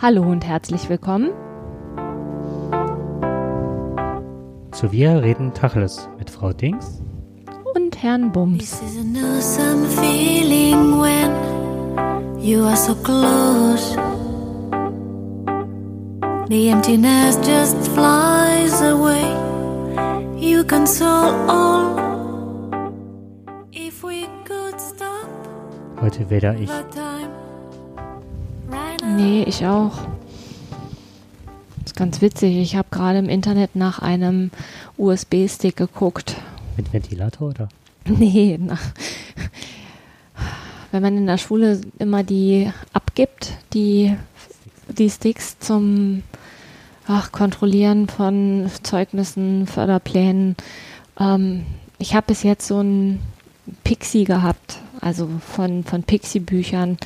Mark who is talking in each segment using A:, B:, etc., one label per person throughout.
A: Hallo und herzlich willkommen
B: zu Wir reden Tacheles mit Frau Dings
A: und Herrn Bums.
C: This is an awesome feeling when you are so close. The emptiness just flies away. You console all. If we could stop
B: Heute weder ich.
A: Nee, ich auch. Das ist ganz witzig. Ich habe gerade im Internet nach einem USB-Stick geguckt.
B: Mit Ventilator oder?
A: Nee, nach, wenn man in der Schule immer die abgibt, die, die Sticks zum ach, Kontrollieren von Zeugnissen, Förderplänen. Ähm, ich habe bis jetzt so ein Pixie gehabt, also von, von Pixie-Büchern.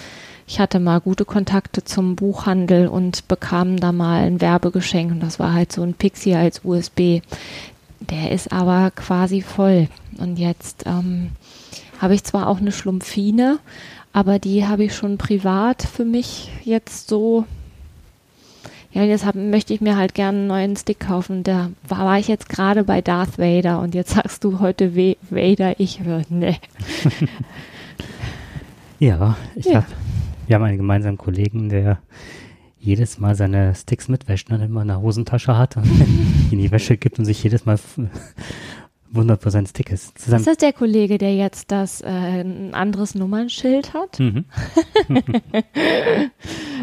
A: Ich hatte mal gute Kontakte zum Buchhandel und bekam da mal ein Werbegeschenk und das war halt so ein Pixie als USB. Der ist aber quasi voll. Und jetzt ähm, habe ich zwar auch eine Schlumpfine, aber die habe ich schon privat für mich jetzt so. Ja, jetzt hab, möchte ich mir halt gerne einen neuen Stick kaufen. Da war, war ich jetzt gerade bei Darth Vader und jetzt sagst du heute We Vader, ich höre, ne.
B: Ja, ich
A: Ja.
B: hab, wir haben einen gemeinsamen Kollegen, der jedes Mal seine Sticks mitwäscht und dann immer eine Hosentasche hat und in die Wäsche gibt und sich jedes Mal wundert, wo sein Stick ist. Zu
A: Ist das der Kollege, der jetzt das äh, ein anderes Nummernschild hat?
B: mhm.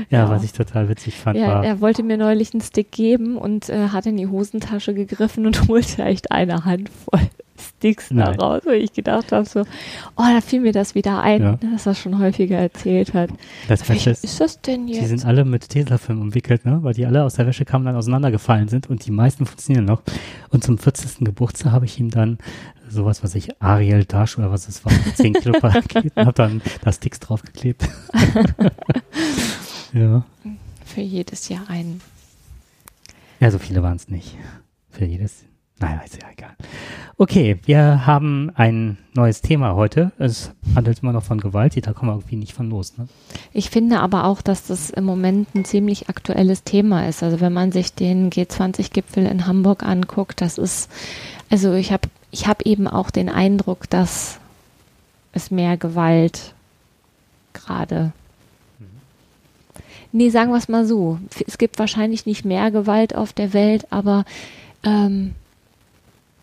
B: ja, was ich total witzig fand,
A: Ja,
B: war,
A: er wollte mir neulich einen Stick geben und äh, hat in die Hosentasche gegriffen und holte echt eine Handvoll Sticks da
B: Nein.
A: raus, wo ich gedacht habe so, oh, da fiel mir das wieder ein,
B: Ja.
A: dass er schon häufiger erzählt hat.
B: das
A: Welcher
B: Beste ist,
A: ist das denn
B: die
A: jetzt?
B: sind alle mit Tesafilm umwickelt, ne? weil die alle aus der Wäschekammern dann auseinandergefallen sind und die meisten funktionieren noch. Und zum 40. Geburtstag habe ich ihm dann sowas, was ich Ariel Dash oder was es war, 10 Kilo Paket und habe dann da Sticks draufgeklebt. ja.
A: Für jedes Jahr einen.
B: ja, so viele waren es nicht. Für jedes. Naja, ist ja egal. Okay, wir haben ein neues Thema heute. Es handelt immer noch von Gewalt, da kommen wir irgendwie nicht von los. Ne?
A: Ich finde aber auch, dass das im Moment ein ziemlich aktuelles Thema ist. Also wenn man sich den G20-Gipfel in Hamburg anguckt, das ist, also ich habe ich hab eben auch den Eindruck, dass es mehr Gewalt gerade. Nee, sagen wir es mal so. Es gibt wahrscheinlich nicht mehr Gewalt auf der Welt, aber ähm,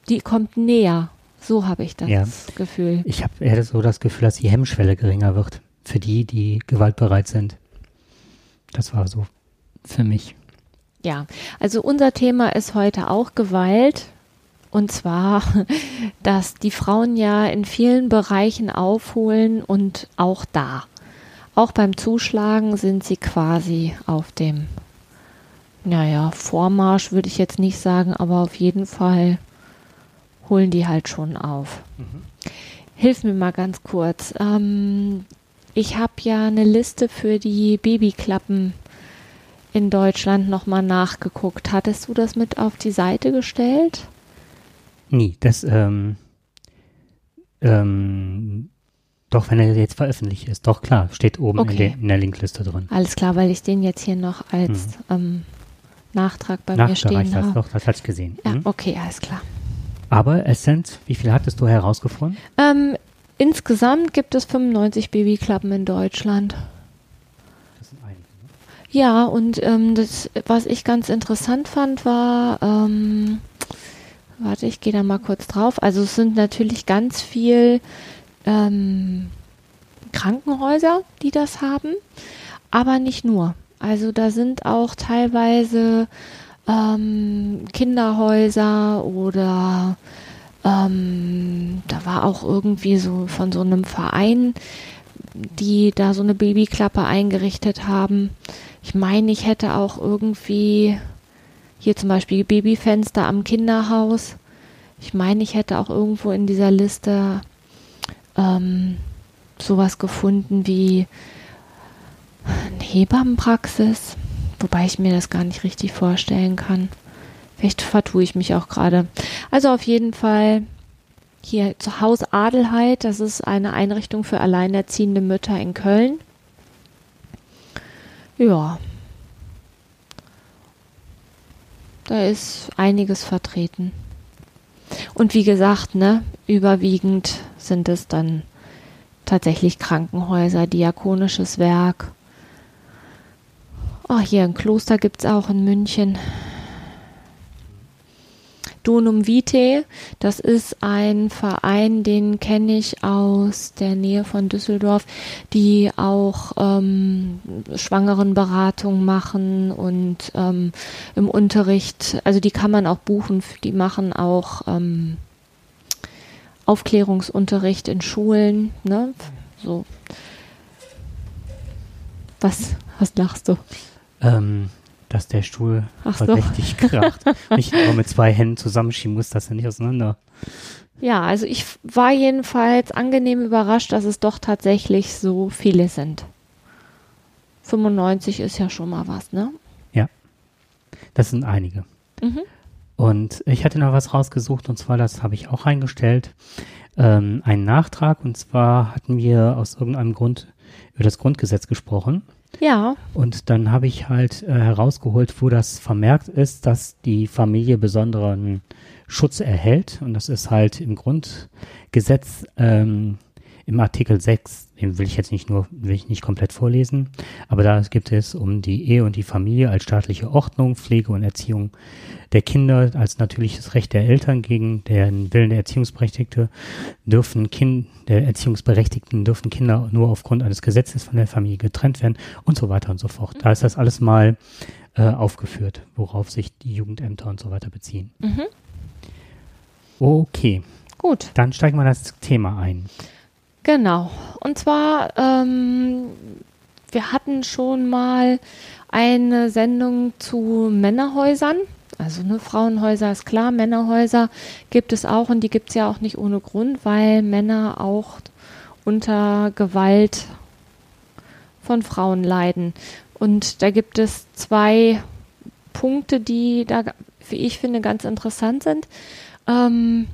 A: die kommt näher. So habe ich das
B: Ja.
A: Gefühl.
B: Ich habe eher so das Gefühl, dass die Hemmschwelle geringer wird für die, die gewaltbereit sind. Das war so für mich.
A: Ja, also unser Thema ist heute auch Gewalt. Und zwar, dass die Frauen ja in vielen Bereichen aufholen und auch da. Auch beim Zuschlagen sind sie quasi auf dem, naja, Vormarsch würde ich jetzt nicht sagen, aber auf jeden Fall holen die halt schon auf. Hilf mir mal ganz kurz. Ähm, ich habe ja eine Liste für die Babyklappen in Deutschland nochmal nachgeguckt. Hattest du das mit auf die Seite gestellt?
B: Nie. Das, ähm, ähm, doch, wenn er jetzt veröffentlicht ist, doch klar, steht oben in,
A: Okay.
B: der, in der Linkliste drin.
A: Alles klar, weil ich den jetzt hier noch als ähm, Nachtrag bei mir stehen habe.
B: doch, das hatte ich gesehen.
A: Ja,
B: Mhm.
A: okay, alles klar.
B: Aber es sind, wie viel hattest du herausgefunden?
A: Ähm, insgesamt gibt es 95 Babyklappen in Deutschland.
B: Das sind einige. Ne?
A: Ja, und ähm, das, was ich ganz interessant fand, war, ähm, warte, ich gehe da mal kurz drauf. Also es sind natürlich ganz viel ähm, Krankenhäuser, die das haben, aber nicht nur. Also da sind auch teilweise ähm, Kinderhäuser oder ähm, da war auch irgendwie so von so einem Verein, die da so eine Babyklappe eingerichtet haben. Ich meine, ich hätte auch irgendwie hier zum Beispiel Babyfenster am Kinderhaus. Ich meine, ich hätte auch irgendwo in dieser Liste ähm, sowas gefunden wie eine Hebammenpraxis, wobei ich mir das gar nicht richtig vorstellen kann. Vielleicht vertue ich mich auch gerade. Also auf jeden Fall hier zu Haus Adelheid, das ist eine Einrichtung für alleinerziehende Mütter in Köln. Ja, da ist einiges vertreten. Und wie gesagt, ne, überwiegend sind es dann tatsächlich Krankenhäuser, diakonisches Werk. Oh, hier ein Kloster gibt es auch in München. Donum Vitae, das ist ein Verein, den kenne ich aus der Nähe von Düsseldorf, die auch ähm, Schwangerenberatung machen und ähm, im Unterricht, also die kann man auch buchen, die machen auch ähm, Aufklärungsunterricht in Schulen, ne? So. Was, was lachst du?
B: Ähm, dass der Stuhl
A: Ach so.
B: verdächtig kracht. ich aber mit zwei Händen zusammenschieben muss, das ja nicht auseinander.
A: Ja, also ich war jedenfalls angenehm überrascht, dass es doch tatsächlich so viele sind. 95 ist ja schon mal was, ne?
B: Das sind einige.
A: Mhm.
B: Und ich hatte noch was rausgesucht und zwar, das habe ich auch eingestellt, ähm, einen Nachtrag und zwar hatten wir aus irgendeinem Grund über das Grundgesetz gesprochen
A: Ja,
B: und dann habe ich halt äh, herausgeholt, wo das vermerkt ist, dass die Familie besonderen Schutz erhält. Und das ist halt im Grundgesetz ähm, im Artikel 6, den will ich jetzt nicht nur, will ich nicht komplett vorlesen, aber da gibt es um die Ehe und die Familie als staatliche Ordnung, Pflege und Erziehung der Kinder als natürliches Recht der Eltern gegen den Willen der Erziehungsberechtigte dürfen Kind, der Erziehungsberechtigten dürfen Kinder nur aufgrund eines Gesetzes von der Familie getrennt werden und so weiter und so fort. Da ist das alles mal äh, aufgeführt, worauf sich die Jugendämter und so weiter beziehen.
A: mhm.
B: Okay,
A: gut.
B: dann steigen wir das Thema ein.
A: Genau. Und zwar, ähm, wir hatten schon mal eine Sendung zu Männerhäusern. Also ne, Frauenhäuser ist klar, Männerhäuser gibt es auch und die gibt es ja auch nicht ohne Grund, weil Männer auch unter Gewalt von Frauen leiden. Und da gibt es zwei Punkte, die da, wie ich finde, ganz interessant sind. Ähm,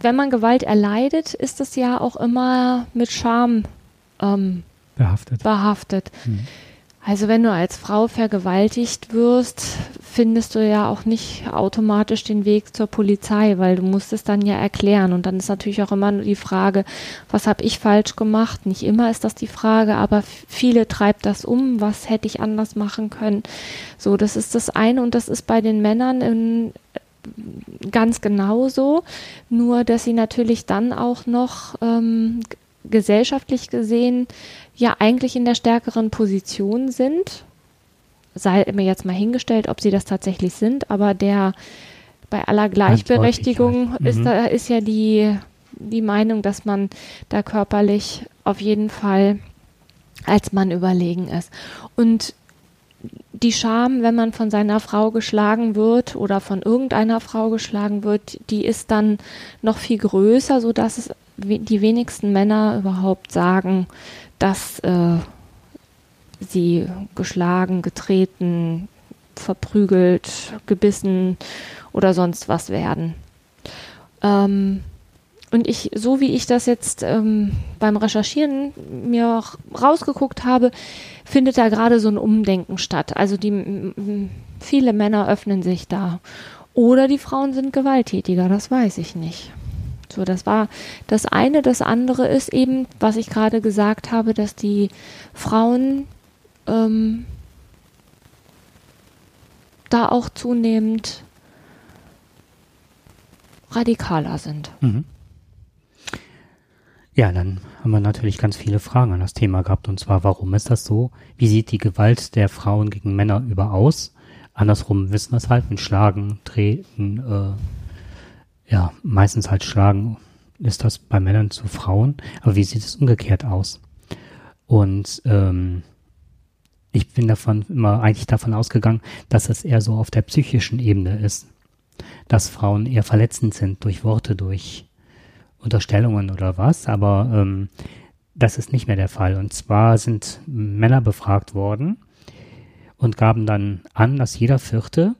A: wenn man Gewalt erleidet, ist es ja auch immer mit Scham ähm,
B: Behaftet.
A: behaftet.
B: Mhm.
A: Also wenn du als Frau vergewaltigt wirst, findest du ja auch nicht automatisch den Weg zur Polizei, weil du musst es dann ja erklären. Und dann ist natürlich auch immer nur die Frage, was habe ich falsch gemacht? Nicht immer ist das die Frage, aber viele treibt das um, was hätte ich anders machen können. So, das ist das eine und das ist bei den Männern in, ganz genauso, nur dass sie natürlich dann auch noch ähm, gesellschaftlich gesehen ja eigentlich in der stärkeren Position sind. Sei mir jetzt mal hingestellt, ob sie das tatsächlich sind, aber der bei aller Gleichberechtigung
B: deutlich,
A: ist,
B: mhm.
A: da ist ja die, die Meinung, dass man da körperlich auf jeden Fall als Mann überlegen ist. Und die Scham, wenn man von seiner Frau geschlagen wird oder von irgendeiner Frau geschlagen wird, die ist dann noch viel größer, so dass es die wenigsten Männer überhaupt sagen, dass äh, sie geschlagen, getreten, verprügelt, gebissen oder sonst was werden. Ähm, und ich, so wie ich das jetzt ähm, beim Recherchieren mir auch rausgeguckt habe, findet da gerade so ein Umdenken statt. Also die viele Männer öffnen sich da. Oder die Frauen sind gewalttätiger, das weiß ich nicht. So, das war das eine. Das andere ist eben, was ich gerade gesagt habe, dass die Frauen ähm, da auch zunehmend radikaler sind.
B: Mhm. Ja, dann haben wir natürlich ganz viele Fragen an das Thema gehabt. Und zwar, warum ist das so? Wie sieht die Gewalt der Frauen gegen Männer über aus? Andersrum wissen wir es halt mit Schlagen, Treten, äh, ja, meistens halt Schlagen ist das bei Männern zu Frauen. Aber wie sieht es umgekehrt aus? Und ähm, ich bin davon immer eigentlich davon ausgegangen, dass es eher so auf der psychischen Ebene ist. Dass Frauen eher verletzend sind durch Worte, durch Unterstellungen oder was, aber ähm, das ist nicht mehr der Fall. Und zwar sind Männer befragt worden und gaben dann an, dass jeder Vierte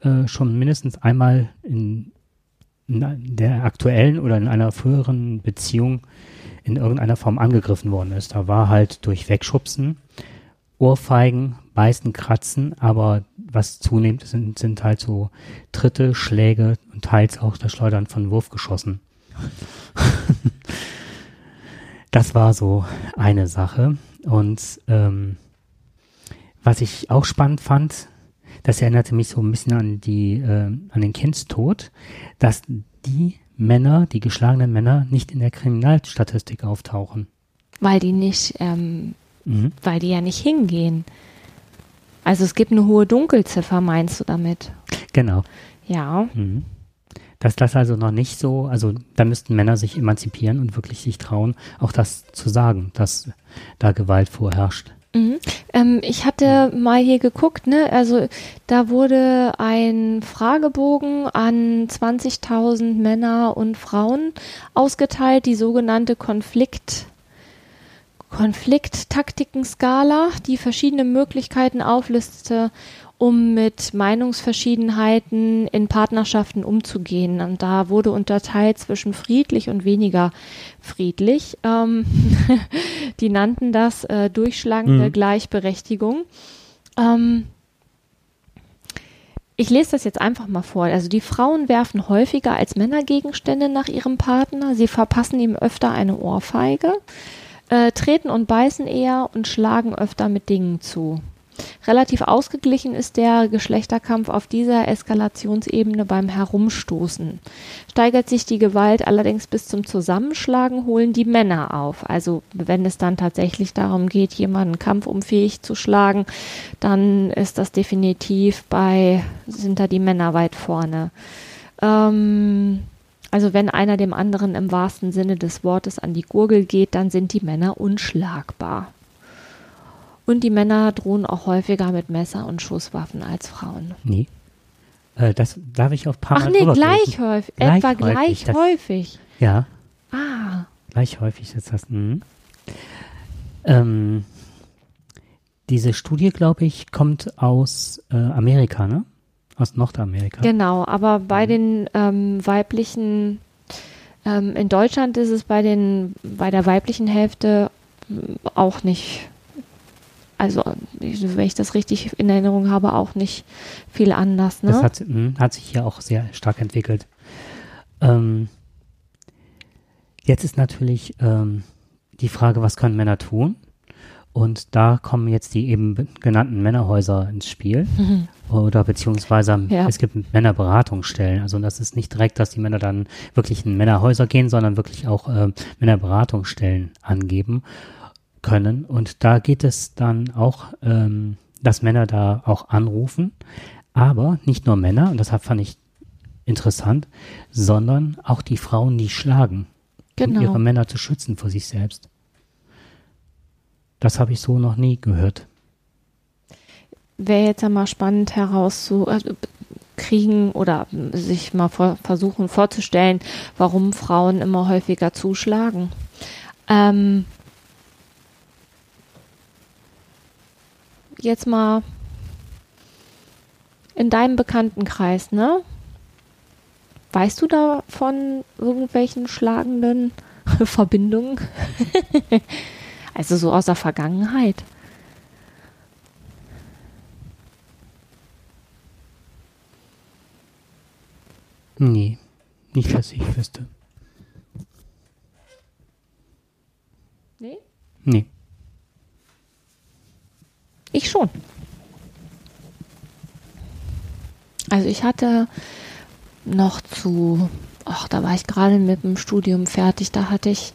B: äh, schon mindestens einmal in, in der aktuellen oder in einer früheren Beziehung in irgendeiner Form angegriffen worden ist. Da war halt durch Wegschubsen, Ohrfeigen, Beißen, Kratzen, aber was zunehmend sind, sind halt so Tritte, Schläge und teils auch das Schleudern von Wurfgeschossen. das war so eine Sache. Und ähm, was ich auch spannend fand, das erinnerte mich so ein bisschen an die, äh, an den Kindstod, dass die Männer, die geschlagenen Männer, nicht in der Kriminalstatistik auftauchen.
A: Weil die nicht, ähm, mhm. weil die ja nicht hingehen. Also es gibt eine hohe Dunkelziffer, meinst du damit?
B: Genau.
A: Ja.
B: Mhm. Dass das also noch nicht so, also da müssten Männer sich emanzipieren und wirklich sich trauen, auch das zu sagen, dass da Gewalt vorherrscht.
A: Mhm. Ähm, ich hatte mal hier geguckt, ne? Also da wurde ein Fragebogen an 20.000 Männer und Frauen ausgeteilt, die sogenannte Konflikt Konflikttaktiken-Skala, die verschiedene Möglichkeiten auflistete, um mit Meinungsverschiedenheiten in Partnerschaften umzugehen. Und da wurde unterteilt zwischen friedlich und weniger friedlich. Ähm, die nannten das äh, durchschlagende mhm. Gleichberechtigung. Ähm, ich lese das jetzt einfach mal vor. Also die Frauen werfen häufiger als Männer Gegenstände nach ihrem Partner. Sie verpassen ihm öfter eine Ohrfeige äh, treten und beißen eher und schlagen öfter mit Dingen zu. Relativ ausgeglichen ist der Geschlechterkampf auf dieser Eskalationsebene beim Herumstoßen. Steigert sich die Gewalt allerdings bis zum Zusammenschlagen, holen die Männer auf. Also wenn es dann tatsächlich darum geht, jemanden kampfunfähig zu schlagen, dann ist das definitiv bei, sind da die Männer weit vorne. Ähm, also wenn einer dem anderen im wahrsten Sinne des Wortes an die Gurgel geht, dann sind die Männer unschlagbar. Und die Männer drohen auch häufiger mit Messer und Schusswaffen als Frauen.
B: Nee. Äh, das darf ich auf paar
A: Ach nee, gleich häufig. Gleich Etwa häufig, gleich das, häufig.
B: Ja.
A: Ah.
B: Gleich häufig ist das. Mh. Ähm, diese Studie, glaube ich, kommt aus äh, Amerika, ne? Aus Nordamerika.
A: Genau, aber bei mhm. den ähm, weiblichen, ähm, in Deutschland ist es bei den, bei der weiblichen Hälfte mm, auch nicht, also wenn ich das richtig in Erinnerung habe, auch nicht viel anders. Ne?
B: Das hat, mh, hm, hat sich hier auch sehr stark entwickelt. Ähm, jetzt ist natürlich ähm, die Frage, was können Männer tun? Und da kommen jetzt die eben genannten Männerhäuser ins Spiel. Mhm. Oder beziehungsweise ja. es gibt Männerberatungsstellen. Also das ist nicht direkt, dass die Männer dann wirklich in Männerhäuser gehen, sondern wirklich auch äh, Männerberatungsstellen angeben können. Und da geht es dann auch, ähm, dass Männer da auch anrufen. Aber nicht nur Männer, und deshalb fand ich interessant, sondern auch die Frauen, die schlagen, genau. um ihre Männer zu schützen vor sich selbst. Das habe ich so noch nie gehört.
A: Wäre jetzt einmal spannend herauszukriegen oder sich mal vor, versuchen vorzustellen, warum Frauen immer häufiger zuschlagen. Ähm, jetzt mal in deinem Bekanntenkreis, ne? Weißt du da von irgendwelchen schlagenden Verbindungen? Also so aus der Vergangenheit.
B: Nee, nicht, dass ich wüsste.
A: Nee?
B: Nee.
A: Ich schon. Also ich hatte noch zu, ach, da war ich gerade mit dem Studium fertig, da hatte ich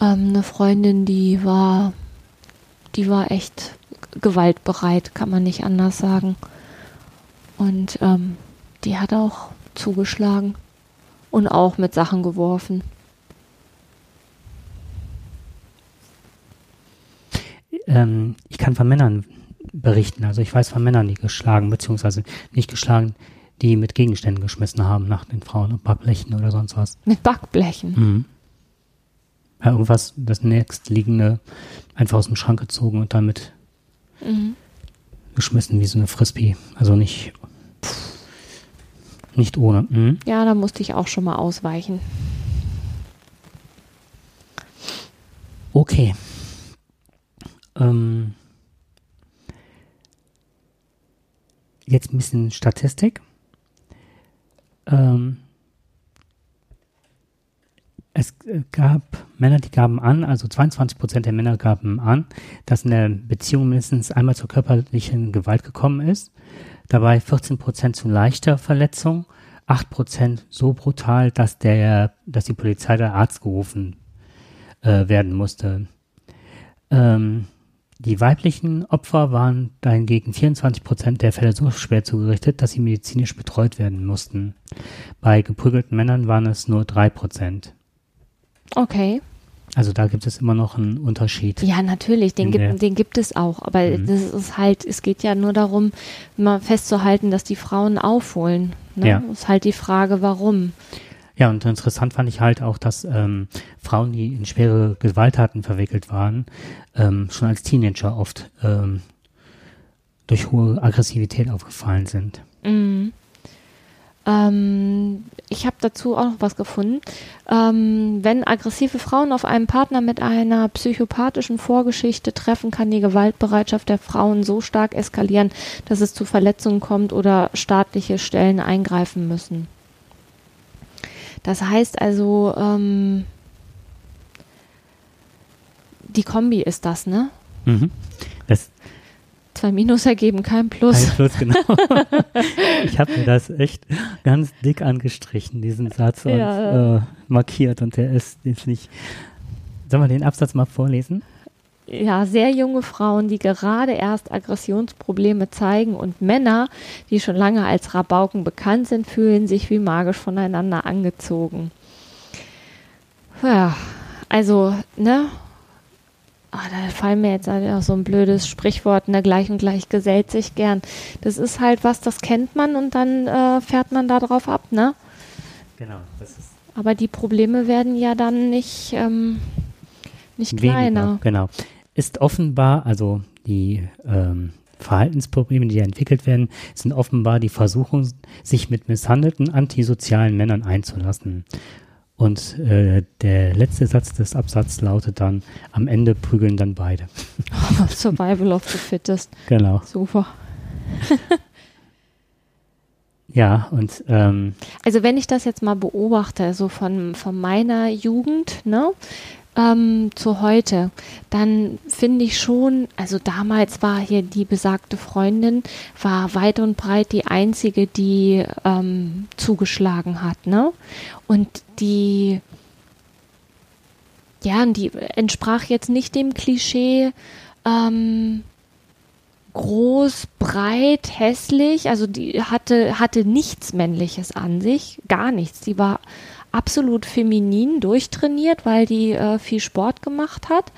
A: ähm, eine Freundin, die war, die war echt gewaltbereit, kann man nicht anders sagen. Und ähm, die hat auch zugeschlagen und auch mit Sachen geworfen.
B: Ähm, ich kann von Männern berichten. Also ich weiß von Männern, die geschlagen, beziehungsweise nicht geschlagen, die mit Gegenständen geschmissen haben nach den Frauen, Backblechen oder sonst was.
A: Mit Backblechen?
B: Mhm ja, irgendwas, das nächstliegende, einfach aus dem Schrank gezogen und damit mhm. geschmissen wie so eine Frisbee. Also nicht, nicht ohne. Mhm.
A: Ja, da musste ich auch schon mal ausweichen.
B: Okay. Ähm, jetzt ein bisschen Statistik. Ähm, es gab Männer, die gaben an, also 22 Prozent der Männer gaben an, dass in der Beziehung mindestens einmal zur körperlichen Gewalt gekommen ist. Dabei 14 Prozent zu leichter Verletzung, 8 Prozent so brutal, dass der, dass die Polizei der Arzt gerufen äh, werden musste. Ähm, die weiblichen Opfer waren dahingegen 24 Prozent der Fälle so schwer zugerichtet, dass sie medizinisch betreut werden mussten. Bei geprügelten Männern waren es nur drei Prozent.
A: Okay.
B: Also da gibt es immer noch einen Unterschied.
A: Ja, natürlich, den, gibt, den gibt es auch. Aber
B: Mhm.
A: das ist halt, es geht ja nur darum, mal festzuhalten, dass die Frauen aufholen. Ne?
B: Ja.
A: Ist halt die Frage, warum.
B: Ja, und interessant fand ich halt auch, dass ähm, Frauen, die in schwere Gewalttaten verwickelt waren, ähm, schon als Teenager oft ähm, durch hohe Aggressivität aufgefallen sind.
A: Mhm. Ähm, ich habe dazu auch noch was gefunden. Ähm, wenn aggressive Frauen auf einen Partner mit einer psychopathischen Vorgeschichte treffen, kann die Gewaltbereitschaft der Frauen so stark eskalieren, dass es zu Verletzungen kommt oder staatliche Stellen eingreifen müssen. Das heißt also, ähm, die Kombi ist das, ne?
B: Mhm. Das
A: Zwei Minus ergeben kein Plus.
B: Kein Plus, genau. ich habe mir das echt ganz dick angestrichen, diesen Satz, und
A: Ja.
B: äh, markiert. Und der ist, finde ich. Sollen wir den Absatz mal vorlesen?
A: Ja, sehr junge Frauen, die gerade erst Aggressionsprobleme zeigen und Männer, die schon lange als Rabauken bekannt sind, fühlen sich wie magisch voneinander angezogen. Ja, also, ne? Ah, da fallen mir jetzt auch so ein blödes Sprichwort, ne, gleich und gleich gesellt sich gern. Das ist halt was, das kennt man und dann äh, fährt man da drauf ab, ne?
B: Genau, das ist
A: Aber die Probleme werden ja dann nicht, ähm, nicht
B: weniger.
A: kleiner.
B: Genau. Ist offenbar, also die ähm, Verhaltensprobleme, die entwickelt werden, sind offenbar die Versuchung, sich mit misshandelten antisozialen Männern einzulassen. Und äh, der letzte Satz des Absatzes lautet dann, am Ende prügeln dann beide.
A: Survival of the Fittest.
B: Genau.
A: Super.
B: Ja, und ähm,
A: Also wenn ich das jetzt mal beobachte, so von, von meiner Jugend, ne, ähm, zu heute, dann finde ich schon, also damals war hier die besagte Freundin, war weit und breit die einzige, die ähm, zugeschlagen hat, ne? Und die, ja, die entsprach jetzt nicht dem Klischee, ähm, groß, breit, hässlich, also die hatte, hatte nichts Männliches an sich, gar nichts. Die war absolut feminin, durchtrainiert, weil die äh, viel Sport gemacht hat.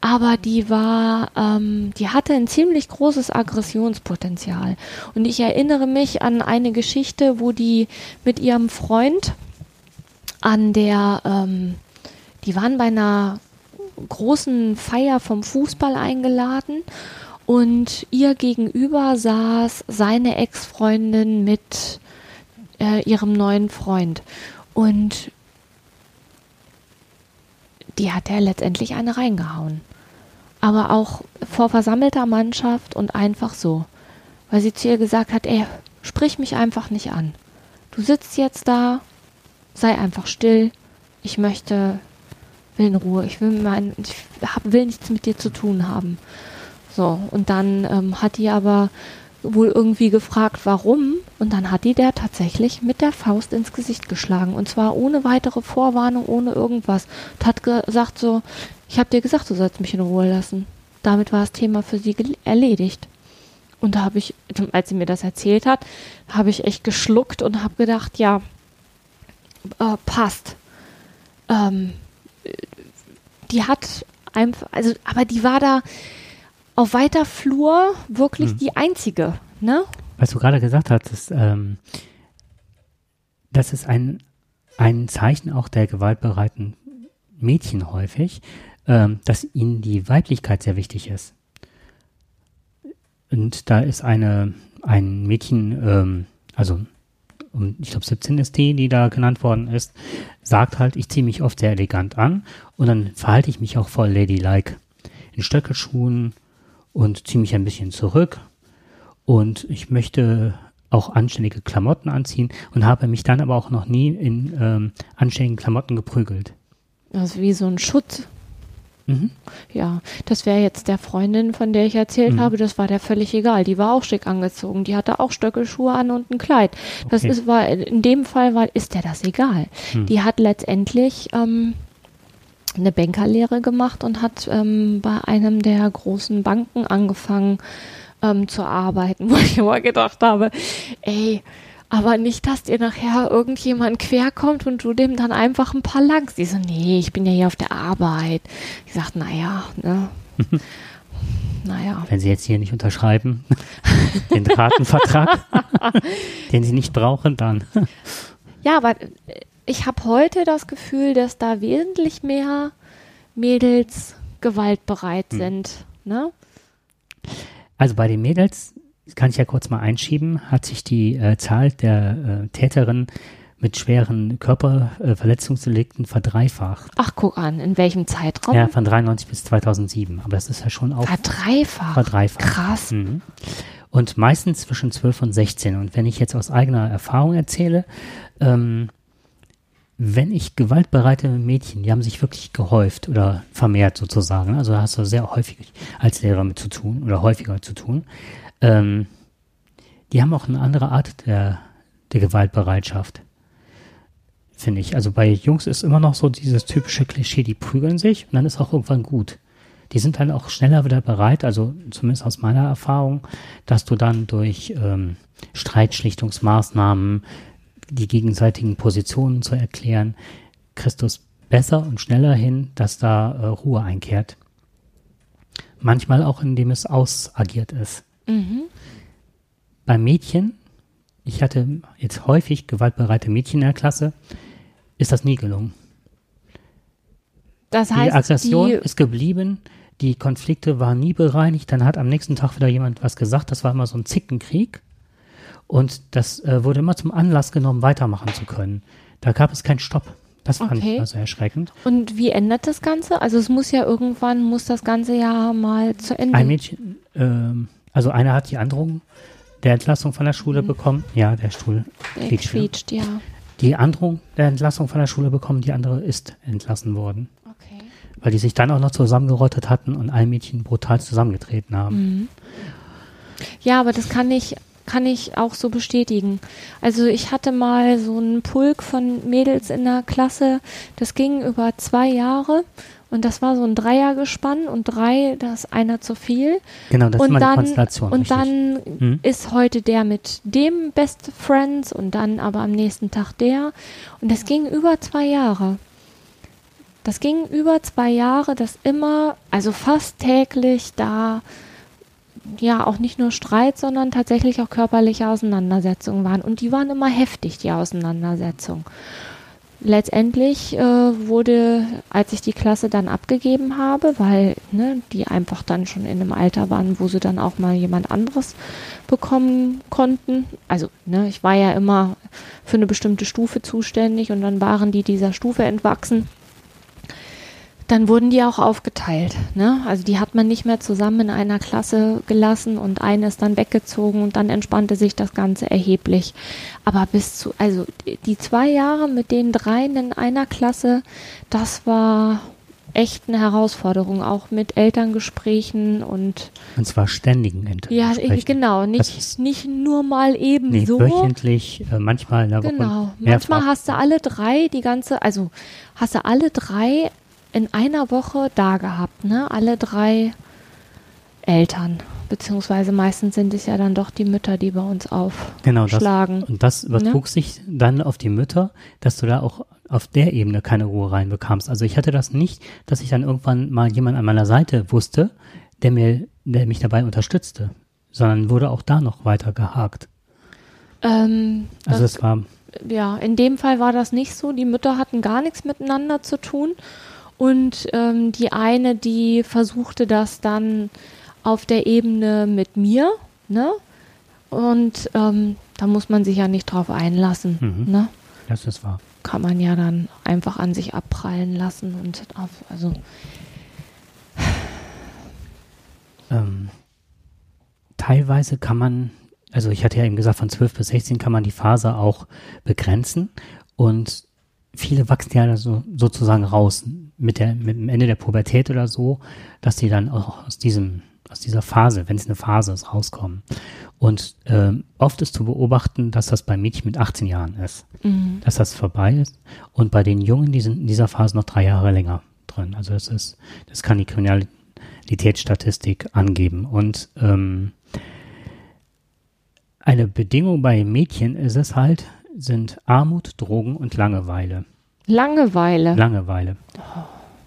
A: Aber die war, ähm, die hatte ein ziemlich großes Aggressionspotenzial. Und ich erinnere mich an eine Geschichte, wo die mit ihrem Freund an der, ähm, die waren bei einer großen Feier vom Fußball eingeladen und ihr gegenüber saß seine Ex-Freundin mit äh, ihrem neuen Freund. Und die hat er letztendlich eine reingehauen. Aber auch vor versammelter Mannschaft und einfach so. Weil sie zu ihr gesagt hat, ey, sprich mich einfach nicht an. Du sitzt jetzt da, sei einfach still. Ich möchte, will in Ruhe. Ich will, mein, ich hab, will nichts mit dir zu tun haben. So, und dann ähm, hat die aber wohl irgendwie gefragt, warum. Und dann hat die der tatsächlich mit der Faust ins Gesicht geschlagen. Und zwar ohne weitere Vorwarnung, ohne irgendwas. Und hat gesagt so, ich habe dir gesagt, du sollst mich in Ruhe lassen. Damit war das Thema für sie erledigt. Und da habe ich, als sie mir das erzählt hat, habe ich echt geschluckt und habe gedacht, ja, äh, passt. Ähm, äh, die hat einfach, also, aber die war da auf weiter Flur wirklich
B: Mhm.
A: die einzige, ne?
B: was du gerade gesagt hast, ist, ähm, das ist ein, ein Zeichen auch der gewaltbereiten Mädchen häufig, ähm, dass ihnen die Weiblichkeit sehr wichtig ist. Und da ist eine, ein Mädchen, ähm, also um, ich glaube 17 ist die, die da genannt worden ist, sagt halt, ich ziehe mich oft sehr elegant an und dann verhalte ich mich auch voll ladylike. In Stöckelschuhen und ziehe mich ein bisschen zurück und ich möchte auch anständige Klamotten anziehen und habe mich dann aber auch noch nie in ähm, anständigen Klamotten geprügelt.
A: Also wie so ein Schutz.
B: Mhm.
A: Ja, das wäre jetzt der Freundin, von der ich erzählt
B: Mhm.
A: habe, das war der völlig egal. Die war auch schick angezogen. Die hatte auch Stöckelschuhe an und ein Kleid. Das
B: Okay.
A: ist, war, in dem Fall war, ist der das egal.
B: Hm.
A: Die hat letztendlich ähm, eine Bankerlehre gemacht und hat ähm, bei einem der großen Banken angefangen ähm, zu arbeiten, wo ich immer gedacht habe, ey, aber nicht, dass dir nachher irgendjemand querkommt und du dem dann einfach ein paar langst. Die so, nee, ich bin ja hier auf der Arbeit. Ich sag, naja, ne. naja.
B: Wenn Sie jetzt hier nicht unterschreiben, den Ratenvertrag, den Sie nicht brauchen, dann.
A: Ja, aber äh, ich habe heute das Gefühl, dass da wesentlich mehr Mädels gewaltbereit
B: Hm.
A: sind. Ne?
B: Also bei den Mädels, kann ich ja kurz mal einschieben, hat sich die äh, Zahl der äh, Täterinnen mit schweren Körperverletzungsdelikten verdreifacht.
A: Ach, guck an, in welchem Zeitraum?
B: Ja, von 93 bis 2007. Aber das ist ja schon auch
A: Verdreifacht.
B: verdreifacht.
A: Krass.
B: Mhm. Und meistens zwischen 12 und 16. Und wenn ich jetzt aus eigener Erfahrung erzähle, ähm, wenn ich gewaltbereite Mädchen, die haben sich wirklich gehäuft oder vermehrt sozusagen, also hast du sehr häufig als Lehrer mit zu tun oder häufiger zu tun, ähm, die haben auch eine andere Art der, der Gewaltbereitschaft, finde ich. Also bei Jungs ist immer noch so dieses typische Klischee, die prügeln sich und dann ist auch irgendwann gut. Die sind dann auch schneller wieder bereit, also zumindest aus meiner Erfahrung, dass du dann durch ähm, Streitschlichtungsmaßnahmen die gegenseitigen Positionen zu erklären, es besser und schneller hin, dass da äh, Ruhe einkehrt. Manchmal auch, indem es ausagiert ist.
A: Mhm.
B: Bei Mädchen, ich hatte jetzt häufig gewaltbereite Mädchen in der Klasse, ist das nie gelungen.
A: Das
B: Die
A: heißt,
B: Aggression
A: die,
B: ist geblieben, die Konflikte waren nie bereinigt, dann hat am nächsten Tag wieder jemand was gesagt, das war immer so ein Zickenkrieg und das äh, wurde immer zum Anlass genommen, weitermachen zu können. Da gab es keinen Stopp. Das fand
A: Okay.
B: ich also erschreckend.
A: und wie ändert das Ganze? Also es muss ja irgendwann, muss das Ganze ja mal zu Ende.
B: Ein Mädchen, ähm, also einer hat die Androhung der Entlassung von der Schule bekommen. Ja, der Stuhl
A: Der
B: quietscht,
A: quietscht, ja.
B: Die Androhung der Entlassung von der Schule bekommen, die andere ist entlassen worden.
A: Okay.
B: Weil die sich dann auch noch zusammengerottet hatten und ein Mädchen brutal zusammengetreten haben.
A: Mhm. Ja, aber das kann ich, kann ich auch so bestätigen. Also ich hatte mal so einen Pulk von Mädels in der Klasse, das ging über zwei Jahre und das war so ein Dreiergespann und drei, das ist einer zu viel.
B: Genau, das ist
A: und
B: immer die
A: dann,
B: Konstellation.
A: und
B: richtig.
A: dann
B: Hm?
A: ist heute der mit dem Best Friends und dann aber am nächsten Tag der. Und das ging über zwei Jahre. Das ging über zwei Jahre, dass immer, also fast täglich da ja auch nicht nur Streit, sondern tatsächlich auch körperliche Auseinandersetzungen waren. Und die waren immer heftig, die Auseinandersetzungen. Letztendlich äh, wurde, als ich die Klasse dann abgegeben habe, weil ne, die einfach dann schon in einem Alter waren, wo sie dann auch mal jemand anderes bekommen konnten. Also ne, ich war ja immer für eine bestimmte Stufe zuständig und dann waren die dieser Stufe entwachsen. Dann wurden die auch aufgeteilt. Ne? Also die hat man nicht mehr zusammen in einer Klasse gelassen und eine ist dann weggezogen und dann entspannte sich das Ganze erheblich. Aber bis zu, also die- zwei Jahre mit den dreien in einer Klasse, das war echt eine Herausforderung, auch mit Elterngesprächen und
B: Und zwar ständigen Ent
A: ja, genau, nicht, nicht nur mal eben
B: Nee,
A: so.
B: wöchentlich, äh, manchmal in der Woche.
A: Genau.
B: mehrfach.
A: Manchmal hast du alle drei, die ganze, also hast du alle drei in einer Woche da gehabt, ne? Alle drei Eltern. Beziehungsweise meistens sind es ja dann doch die Mütter, die bei uns
B: Genau, das,
A: aufschlagen.
B: und das übertrug sich dann auf die Mütter, dass du da auch auf der Ebene keine Ruhe reinbekamst. Also ich hatte das nicht, dass ich dann irgendwann mal jemand an meiner Seite wusste, der mir, der mich dabei unterstützte, sondern wurde auch da noch weiter gehakt.
A: Ähm,
B: Also
A: das,
B: es war,
A: ja, in dem Fall war das nicht so. Die Mütter hatten gar nichts miteinander zu tun. Und ähm, die eine, die versuchte das dann auf der Ebene mit mir, ne? Und ähm, da muss man sich ja nicht drauf einlassen,
B: Mhm.
A: ne?
B: das ist wahr.
A: Kann man ja dann einfach an sich abprallen lassen und auf, also
B: Ähm, teilweise kann man, also ich hatte ja eben gesagt, von 12 bis 16 kann man die Phase auch begrenzen und viele wachsen ja so, sozusagen raus mit, der, mit dem Ende der Pubertät oder so, dass die dann auch aus diesem aus dieser Phase, wenn es eine Phase ist, rauskommen. Und ähm, oft ist zu beobachten, dass das bei Mädchen mit 18 Jahren ist,
A: Mhm.
B: dass das vorbei ist. Und bei den Jungen, die sind in dieser Phase noch drei Jahre länger drin. Also das ist, das kann die Kriminalitätsstatistik angeben. Und ähm, eine Bedingung bei Mädchen ist es halt, sind Armut, Drogen und Langeweile.
A: Langeweile.
B: Langeweile.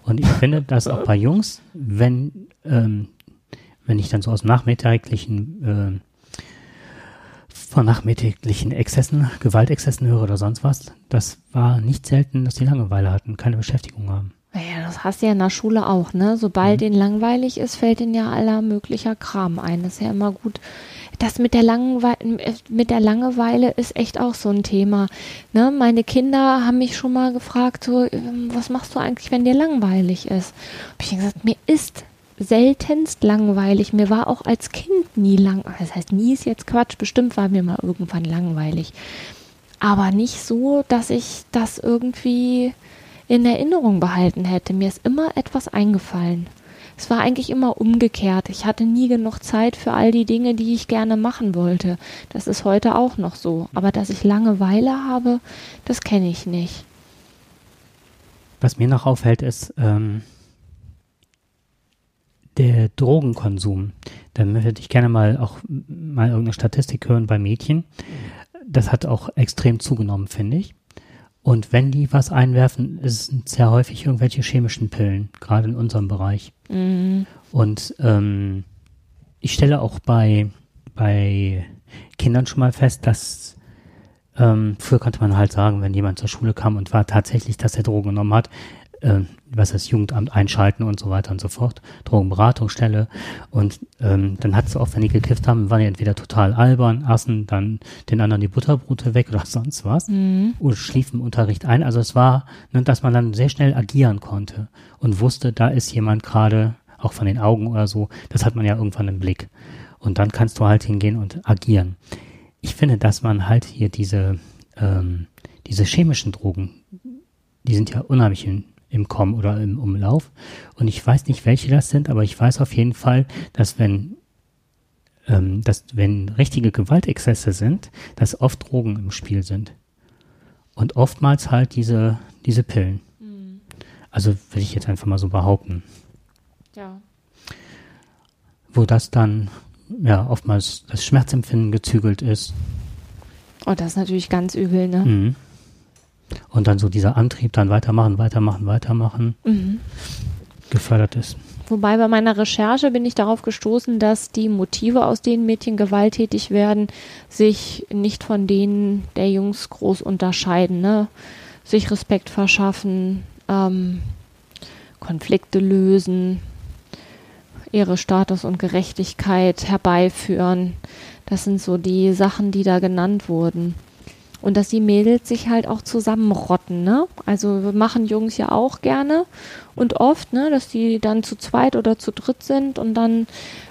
B: Und ich finde, dass auch bei Jungs, wenn, ähm, wenn ich dann so aus nachmittäglichen, ähm, von nachmittäglichen Exzessen, Gewaltexzessen höre oder sonst was, das war nicht selten, dass die Langeweile hatten, keine Beschäftigung haben.
A: Ja, das hast du ja in der Schule auch, ne? Sobald
B: Mhm.
A: ihnen langweilig ist, fällt ihnen ja aller möglicher Kram ein. Das ist ja immer gut. Das mit der, Langwe mit der Langeweile ist echt auch so ein Thema. Ne? Meine Kinder haben mich schon mal gefragt, so, ähm, was machst du eigentlich, wenn dir langweilig ist? Hab ich gesagt, mir ist seltenst langweilig. Mir war auch als Kind nie lang. Das heißt, nie ist jetzt Quatsch. Bestimmt war mir mal irgendwann langweilig. Aber nicht so, dass ich das irgendwie in Erinnerung behalten hätte. Mir ist immer etwas eingefallen. Es war eigentlich immer umgekehrt. Ich hatte nie genug Zeit für all die Dinge, die ich gerne machen wollte. Das ist heute auch noch so. Aber dass ich Langeweile habe, das kenne ich nicht.
B: Was mir noch auffällt, ist ähm, der Drogenkonsum. Da möchte ich gerne mal auch mal irgendeine Statistik hören bei Mädchen. Das hat auch extrem zugenommen, finde ich. Und wenn die was einwerfen, es sehr häufig irgendwelche chemischen Pillen, gerade in unserem Bereich.
A: Mhm.
B: Und ähm, ich stelle auch bei, bei Kindern schon mal fest, dass ähm, früher konnte man halt sagen, wenn jemand zur Schule kam und war tatsächlich, dass er Drogen genommen hat, äh, was das Jugendamt einschalten und so weiter und so fort, Drogenberatungsstelle. Und ähm, dann hat es auch, wenn die gekifft haben, waren die entweder total albern, aßen dann den anderen die Butterbrote weg oder sonst was
A: Mhm.
B: oder schliefen im Unterricht ein. Also es war, ne, dass man dann sehr schnell agieren konnte und wusste, da ist jemand gerade, auch von den Augen oder so, das hat man ja irgendwann im Blick. Und dann kannst du halt hingehen und agieren. Ich finde, dass man halt hier diese, ähm, diese chemischen Drogen, die sind ja unheimlich in, im Kommen oder im Umlauf. Und ich weiß nicht, welche das sind, aber ich weiß auf jeden Fall, dass wenn ähm, dass wenn richtige Gewaltexzesse sind, dass oft Drogen im Spiel sind. Und oftmals halt diese, diese Pillen. Also würde ich jetzt einfach mal so behaupten.
A: Ja.
B: Wo das dann, ja, oftmals das Schmerzempfinden gezügelt ist.
A: Oh, das ist natürlich ganz übel, ne?
B: Mhm. Und dann so dieser Antrieb, dann weitermachen, weitermachen, weitermachen,
A: Mhm.
B: gefördert ist.
A: Wobei bei meiner Recherche bin ich darauf gestoßen, dass die Motive, aus denen Mädchen gewalttätig werden, sich nicht von denen der Jungs groß unterscheiden. Ne? Sich Respekt verschaffen, ähm, Konflikte lösen, ihre Status und Gerechtigkeit herbeiführen. Das sind so die Sachen, die da genannt wurden. Und dass die Mädels sich halt auch zusammenrotten, ne? Also machen Jungs ja auch gerne und oft, ne, dass die dann zu zweit oder zu dritt sind und dann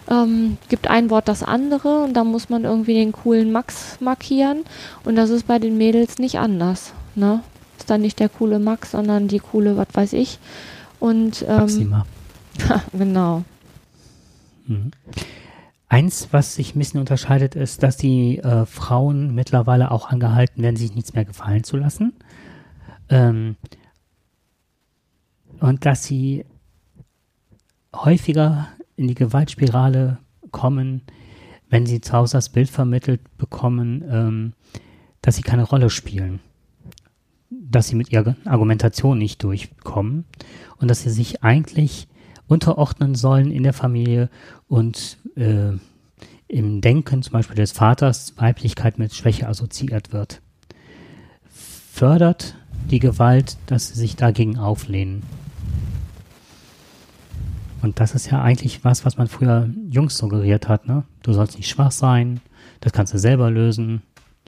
A: ähm, gibt ein Wort das andere und dann muss man irgendwie den coolen Max markieren und das ist bei den Mädels nicht anders, ne? Ist dann nicht der coole Max, sondern die coole, was weiß ich. Und ähm,
B: Maxima.
A: genau.
B: Mhm. Eins, was sich ein bisschen unterscheidet, ist, dass die äh, Frauen mittlerweile auch angehalten werden, sich nichts mehr gefallen zu lassen. Ähm, und dass sie häufiger in die Gewaltspirale kommen, wenn sie zu Hause das Bild vermittelt bekommen, ähm, dass sie keine Rolle spielen. Dass sie mit ihrer Argumentation nicht durchkommen und dass sie sich eigentlich unterordnen sollen in der Familie und äh, im Denken zum Beispiel des Vaters Weiblichkeit mit Schwäche assoziiert wird. Fördert die Gewalt, dass sie sich dagegen auflehnen. Und das ist ja eigentlich was, was man früher Jungs suggeriert hat. Ne? Du sollst nicht schwach sein, das kannst du selber lösen,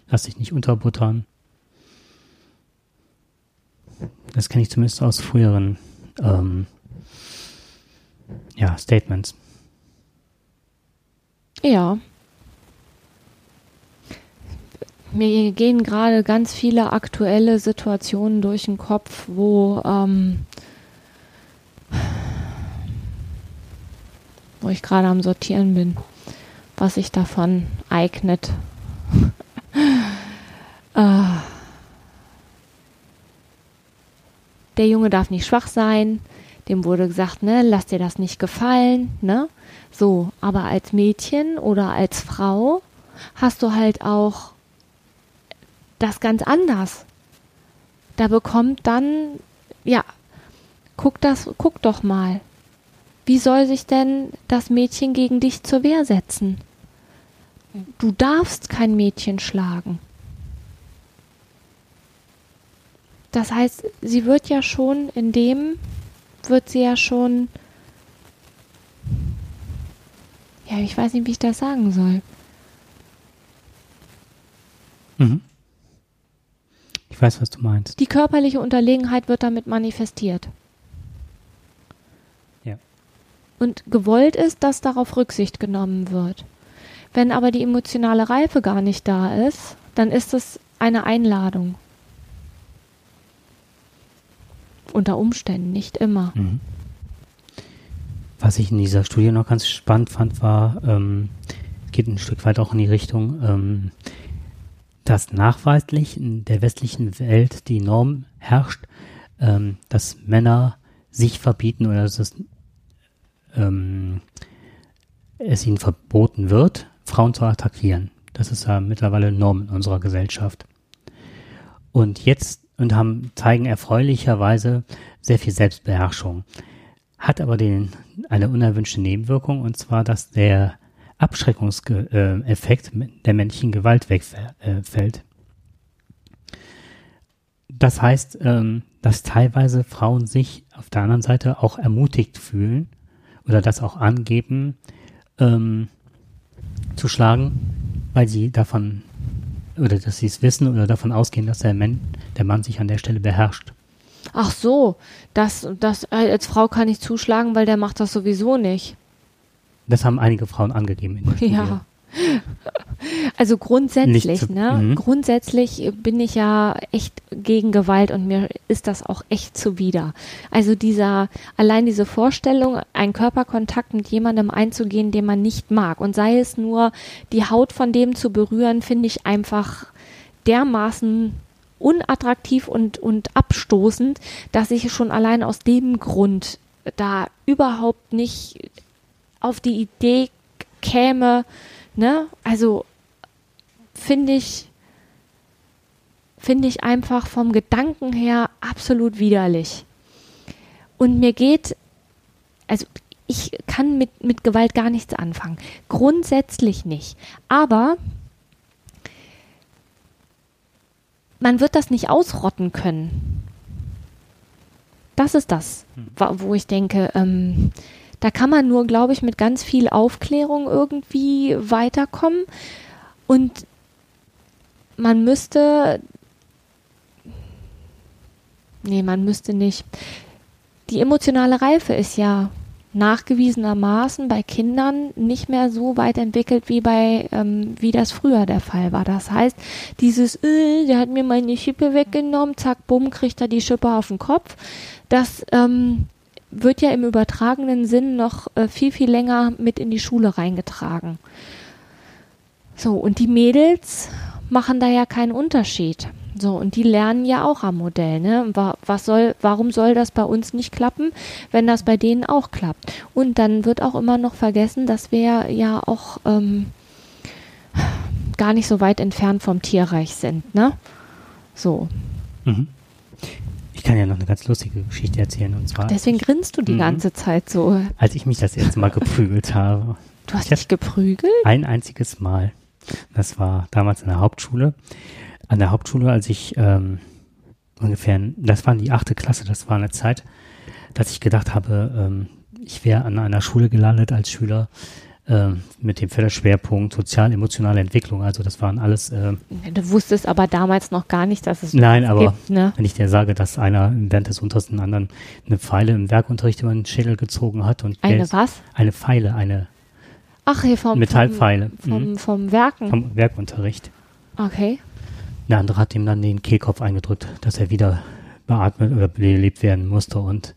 B: lass dich nicht unterbuttern. Das kenne ich zumindest aus früheren ähm, ja, Statements.
A: Ja, mir gehen gerade ganz viele aktuelle Situationen durch den Kopf, wo, ähm, wo ich gerade am Sortieren bin, was sich davon eignet. äh, der Junge darf nicht schwach sein. Dem wurde gesagt, ne, lass dir das nicht gefallen, ne? So, aber als Mädchen oder als Frau hast du halt auch das ganz anders. Da bekommt dann, ja, guck das, guck doch mal. Wie soll sich denn das Mädchen gegen dich zur Wehr setzen? Du darfst kein Mädchen schlagen. Das heißt, sie wird ja schon in dem, wird sie ja schon, ja, ich weiß nicht, wie ich das sagen soll.
B: Mhm. Ich weiß, was du meinst.
A: Die körperliche Unterlegenheit wird damit manifestiert.
B: Ja.
A: Und gewollt ist, dass darauf Rücksicht genommen wird. Wenn aber die emotionale Reife gar nicht da ist, dann ist es eine Einladung. Unter Umständen, nicht immer.
B: Mhm. Was ich in dieser Studie noch ganz spannend fand, war, ähm, geht ein Stück weit auch in die Richtung, ähm, dass nachweislich in der westlichen Welt die Norm herrscht, ähm, dass Männer sich verbieten oder dass es, ähm, es ihnen verboten wird, Frauen zu attackieren. Das ist ja mittlerweile Norm in unserer Gesellschaft. Und jetzt und haben, zeigen erfreulicherweise sehr viel Selbstbeherrschung. Hat aber den, eine unerwünschte Nebenwirkung und zwar, dass der Abschreckungseffekt der männlichen Gewalt wegfällt. Das heißt, ähm, dass teilweise Frauen sich auf der anderen Seite auch ermutigt fühlen oder das auch angeben, ähm, zu schlagen, weil sie davon oder dass sie es wissen oder davon ausgehen, dass der Mann, der Mann sich an der Stelle beherrscht.
A: Ach so, das, das als Frau kann ich zuschlagen, weil der macht das sowieso nicht.
B: Das haben einige Frauen angegeben. In der Studie.
A: Ja. Also grundsätzlich,
B: zu-
A: ne?
B: Mhm.
A: Grundsätzlich bin ich ja echt gegen Gewalt und mir ist das auch echt zuwider. Also dieser, allein diese Vorstellung, einen Körperkontakt mit jemandem einzugehen, den man nicht mag und sei es nur die Haut von dem zu berühren, finde ich einfach dermaßen unattraktiv und, und abstoßend, dass ich schon allein aus dem Grund da überhaupt nicht auf die Idee käme, ne? Also finde ich finde ich einfach vom Gedanken her absolut widerlich. Und mir geht also ich kann mit mit Gewalt gar nichts anfangen, grundsätzlich nicht, aber man wird das nicht ausrotten können. Das ist das, wa- wo ich denke, ähm, da kann man nur, glaube ich, mit ganz viel Aufklärung irgendwie weiterkommen. Und man müsste. Nee, man müsste nicht. Die emotionale Reife ist ja nachgewiesenermaßen bei Kindern nicht mehr so weit entwickelt wie bei ähm, wie das früher der Fall war. Das heißt, dieses äh, der hat mir meine Schippe weggenommen, zack, bumm, kriegt er die Schippe auf den Kopf. Das ähm, wird ja im übertragenen Sinn noch äh, viel, viel länger mit in die Schule reingetragen. So, und die Mädels machen da ja keinen Unterschied. So, und die lernen ja auch am Modell, ne? Wa- Was soll, warum soll das bei uns nicht klappen, wenn das bei denen auch klappt? Und dann wird auch immer noch vergessen, dass wir ja auch ähm, gar nicht so weit entfernt vom Tierreich sind, ne? So.
B: Mhm. Ich kann ja noch eine ganz lustige Geschichte erzählen und zwar,
A: Deswegen grinst du die
B: Mhm.
A: ganze Zeit so.
B: als ich mich das erste Mal geprügelt habe.
A: Du hast dich geprügelt?
B: Ein einziges Mal. Das war damals in der Hauptschule. An der Hauptschule, als ich ähm, ungefähr, das war die achte Klasse, das war eine Zeit, dass ich gedacht habe, ähm, ich wäre an einer Schule gelandet als Schüler ähm, mit dem Förderschwerpunkt sozial-emotionale Entwicklung. Also das waren alles, ähm,
A: Du wusstest aber damals noch gar nicht, dass es
B: nein, aber
A: gibt, ne?
B: wenn ich dir sage, dass einer während des Unterrichts einen anderen eine Pfeile im Werkunterricht über den Schädel gezogen hat und der
A: Eine
B: ist-
A: was?
B: eine Pfeile, eine
A: Ach, hier vom
B: Metallpfeile
A: Vom, vom,
B: mhm.
A: vom Werken.
B: vom Werkunterricht.
A: okay.
B: Der andere hat ihm dann den Kehlkopf eingedrückt, dass er wieder beatmet oder belebt werden musste und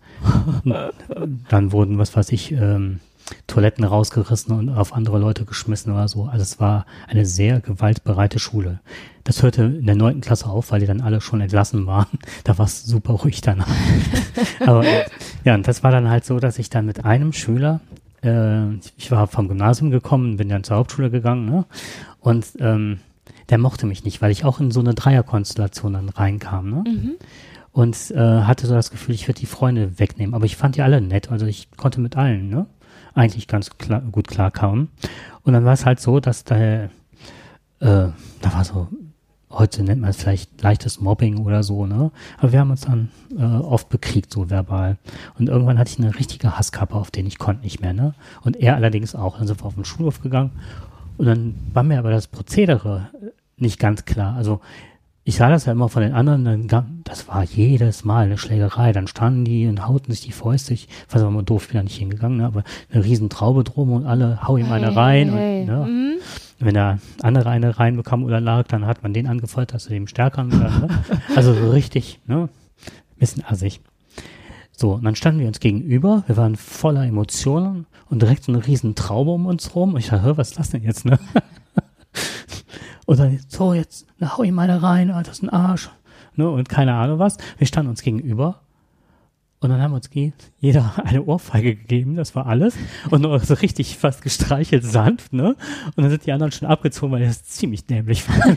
B: dann wurden, was weiß ich, ähm, Toiletten rausgerissen und auf andere Leute geschmissen oder so. Also es war eine sehr gewaltbereite Schule. Das hörte in der neunten Klasse auf, weil die dann alle schon entlassen waren. Da war es super ruhig danach. Aber ja, und das war dann halt so, dass ich dann mit einem Schüler, äh, ich war vom Gymnasium gekommen, bin dann zur Hauptschule gegangen, ne? Und ähm, der mochte mich nicht, weil ich auch in so eine Dreierkonstellation dann reinkam, ne?
A: Mhm.
B: Und äh, hatte so das Gefühl, ich würde die Freunde wegnehmen. Aber ich fand die alle nett, also ich konnte mit allen, ne? Eigentlich ganz klar, gut klarkamen. Und dann war es halt so, dass da, äh, da war so heute nennt man es vielleicht leichtes Mobbing oder so, ne? Aber wir haben uns dann äh, oft bekriegt, so verbal. Und irgendwann hatte ich eine richtige Hasskappe, auf den ich konnte nicht mehr, ne? Und er allerdings auch. Dann sind wir auf den Schulhof gegangen und dann war mir aber das Prozedere nicht ganz klar. Also ich sah das ja immer von den anderen, dann gab, das war jedes Mal eine Schlägerei. Dann standen die und hauten sich die Fäuste. Ich weiß aber mal doof, ich bin da nicht hingegangen, ne? aber eine riesen Traube drum und alle hau ihm eine rein.
A: Hey,
B: Und, ne?
A: mhm.
B: Wenn der andere eine reinbekam oder lag, dann hat man den angefeuert, dass er dem stärkeren ne? Also so richtig, ne? Bisschen assig. So, und dann standen wir uns gegenüber, wir waren voller Emotionen und direkt so eine riesen Traube um uns rum. Und ich dachte, hör, was ist das denn jetzt, ne? Und dann, so, jetzt, na, hau ihm mal da rein, Alter, das ist ein Arsch. Ne? Und keine Ahnung was. Wir standen uns gegenüber. Und dann haben wir uns jeder eine Ohrfeige gegeben, das war alles. Und nur so richtig fast gestreichelt, sanft, ne? Und dann sind die anderen schon abgezogen, weil das ziemlich dämlich war.